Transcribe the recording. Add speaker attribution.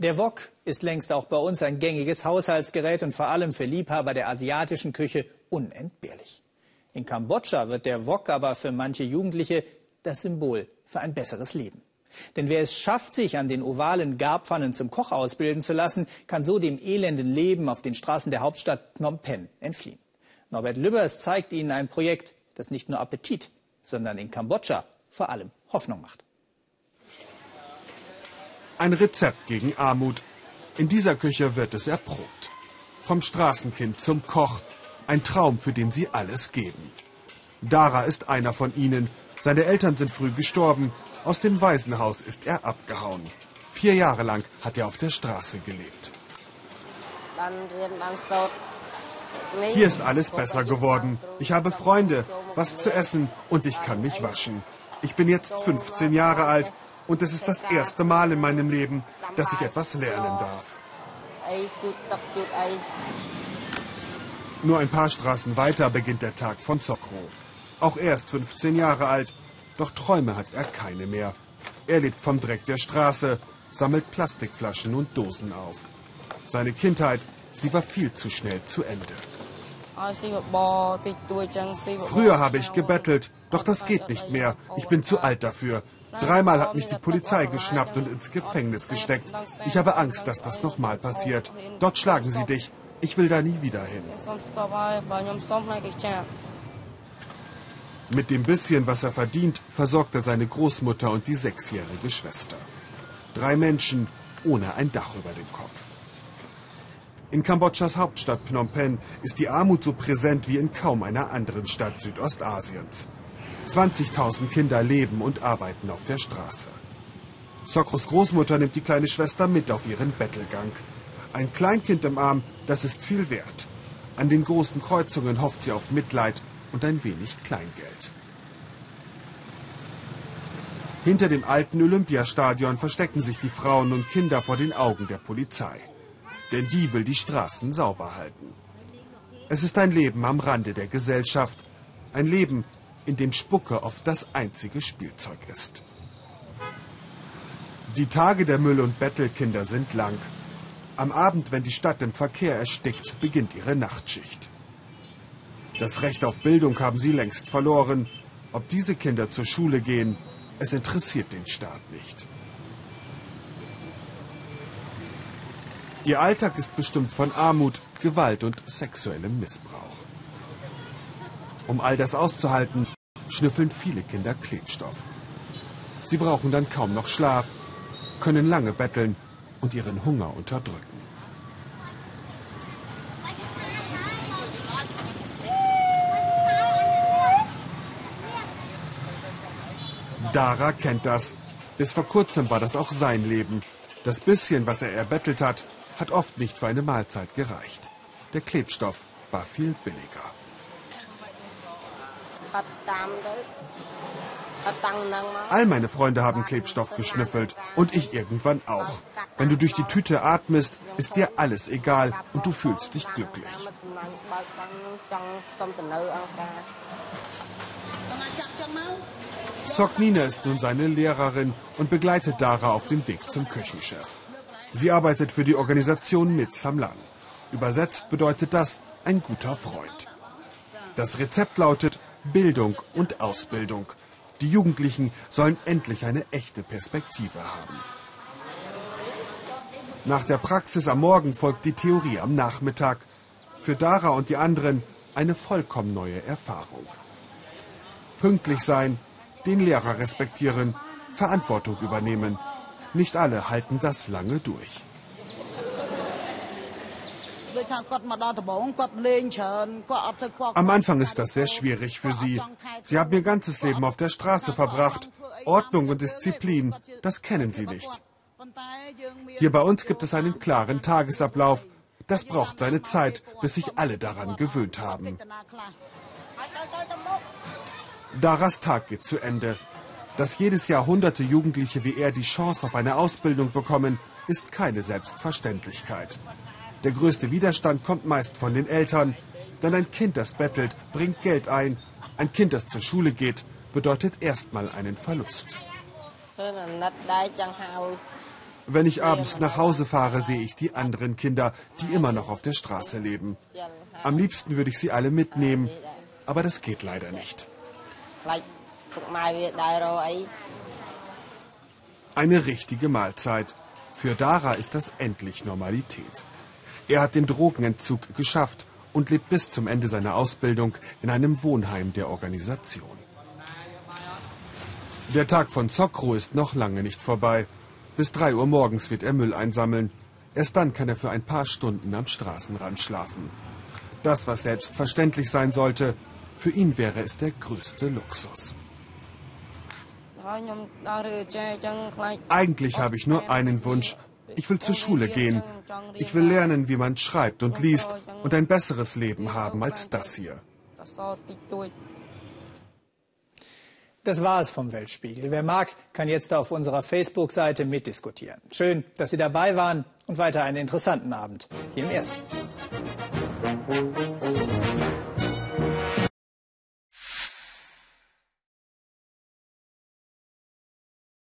Speaker 1: Der Wok ist längst auch bei uns ein gängiges Haushaltsgerät und vor allem für Liebhaber der asiatischen Küche unentbehrlich. In Kambodscha wird der Wok aber für manche Jugendliche das Symbol für ein besseres Leben. Denn wer es schafft, sich an den ovalen Garbpfannen zum Koch ausbilden zu lassen, kann so dem elenden Leben auf den Straßen der Hauptstadt Phnom Penh entfliehen. Norbert Lübbers zeigt Ihnen ein Projekt, das nicht nur Appetit, sondern in Kambodscha vor allem Hoffnung macht.
Speaker 2: Ein Rezept gegen Armut. In dieser Küche wird es erprobt. Vom Straßenkind zum Koch. Ein Traum, für den sie alles geben. Dara ist einer von ihnen. Seine Eltern sind früh gestorben. Aus dem Waisenhaus ist er abgehauen. Vier Jahre lang hat er auf der Straße gelebt. Hier ist alles besser geworden. Ich habe Freunde, was zu essen und ich kann mich waschen. Ich bin jetzt 15 Jahre alt und es ist das erste Mal in meinem Leben, dass ich etwas lernen darf. Nur ein paar Straßen weiter beginnt der Tag von Sokro. Auch er ist 15 Jahre alt, doch Träume hat er keine mehr. Er lebt vom Dreck der Straße, sammelt Plastikflaschen und Dosen auf. Seine Kindheit, sie war viel zu schnell zu Ende. Früher habe ich gebettelt, doch das geht nicht mehr. Ich bin zu alt dafür. Dreimal hat mich die Polizei geschnappt und ins Gefängnis gesteckt. Ich habe Angst, dass das nochmal passiert. Dort schlagen sie dich. Ich will da nie wieder hin. Mit dem bisschen, was er verdient, versorgt er seine Großmutter und die sechsjährige Schwester. Drei Menschen ohne ein Dach über dem Kopf. In Kambodschas Hauptstadt Phnom Penh ist die Armut so präsent wie in kaum einer anderen Stadt Südostasiens. 20.000 Kinder leben und arbeiten auf der Straße. Sokros Großmutter nimmt die kleine Schwester mit auf ihren Bettelgang. Ein Kleinkind im Arm, das ist viel wert. An den großen Kreuzungen hofft sie auf Mitleid und ein wenig Kleingeld. Hinter dem alten Olympiastadion verstecken sich die Frauen und Kinder vor den Augen der Polizei. Denn die will die Straßen sauber halten. Es ist ein Leben am Rande der Gesellschaft. Ein Leben, in dem Spucke oft das einzige Spielzeug ist. Die Tage der Müll- und Bettelkinder sind lang. Am Abend, wenn die Stadt im Verkehr erstickt, beginnt ihre Nachtschicht. Das Recht auf Bildung haben sie längst verloren. Ob diese Kinder zur Schule gehen, es interessiert den Staat nicht. Ihr Alltag ist bestimmt von Armut, Gewalt und sexuellem Missbrauch. Um all das auszuhalten, schnüffeln viele Kinder Klebstoff. Sie brauchen dann kaum noch Schlaf, können lange betteln und ihren Hunger unterdrücken. Dara kennt das. Bis vor kurzem war das auch sein Leben. Das bisschen, was er erbettelt hat, hat oft nicht für eine Mahlzeit gereicht. Der Klebstoff war viel billiger. All meine Freunde haben Klebstoff geschnüffelt und ich irgendwann auch. Wenn du durch die Tüte atmest, ist dir alles egal und du fühlst dich glücklich. Soknina ist nun seine Lehrerin und begleitet Dara auf dem Weg zum Küchenchef. Sie arbeitet für die Organisation mit Samlan. Übersetzt bedeutet das ein guter Freund. Das Rezept lautet Bildung und Ausbildung. Die Jugendlichen sollen endlich eine echte Perspektive haben. Nach der Praxis am Morgen folgt die Theorie am Nachmittag. Für Dara und die anderen eine vollkommen neue Erfahrung. Pünktlich sein, den Lehrer respektieren, Verantwortung übernehmen. Nicht alle halten das lange durch. Am Anfang ist das sehr schwierig für sie. Sie haben ihr ganzes Leben auf der Straße verbracht. Ordnung und Disziplin, das kennen sie nicht. Hier bei uns gibt es einen klaren Tagesablauf. Das braucht seine Zeit, bis sich alle daran gewöhnt haben. Daras Tag geht zu Ende. Dass jedes Jahr hunderte Jugendliche wie er die Chance auf eine Ausbildung bekommen, ist keine Selbstverständlichkeit. Der größte Widerstand kommt meist von den Eltern, denn ein Kind, das bettelt, bringt Geld ein. Ein Kind, das zur Schule geht, bedeutet erstmal einen Verlust. Wenn ich abends nach Hause fahre, sehe ich die anderen Kinder, die immer noch auf der Straße leben. Am liebsten würde ich sie alle mitnehmen, aber das geht leider nicht. Eine richtige Mahlzeit. Für Dara ist das endlich Normalität. Er hat den Drogenentzug geschafft und lebt bis zum Ende seiner Ausbildung in einem Wohnheim der Organisation. Der Tag von Sokro ist noch lange nicht vorbei. Bis drei Uhr morgens wird er Müll einsammeln. Erst dann kann er für ein paar Stunden am Straßenrand schlafen. Das, was selbstverständlich sein sollte, für ihn wäre es der größte Luxus. Eigentlich habe ich nur einen Wunsch. Ich will zur Schule gehen. Ich will lernen, wie man schreibt und liest und ein besseres Leben haben als das hier.
Speaker 1: Das war es vom Weltspiegel. Wer mag, kann jetzt auf unserer Facebook-Seite mitdiskutieren. Schön, dass Sie dabei waren und weiter einen interessanten Abend hier im Ersten.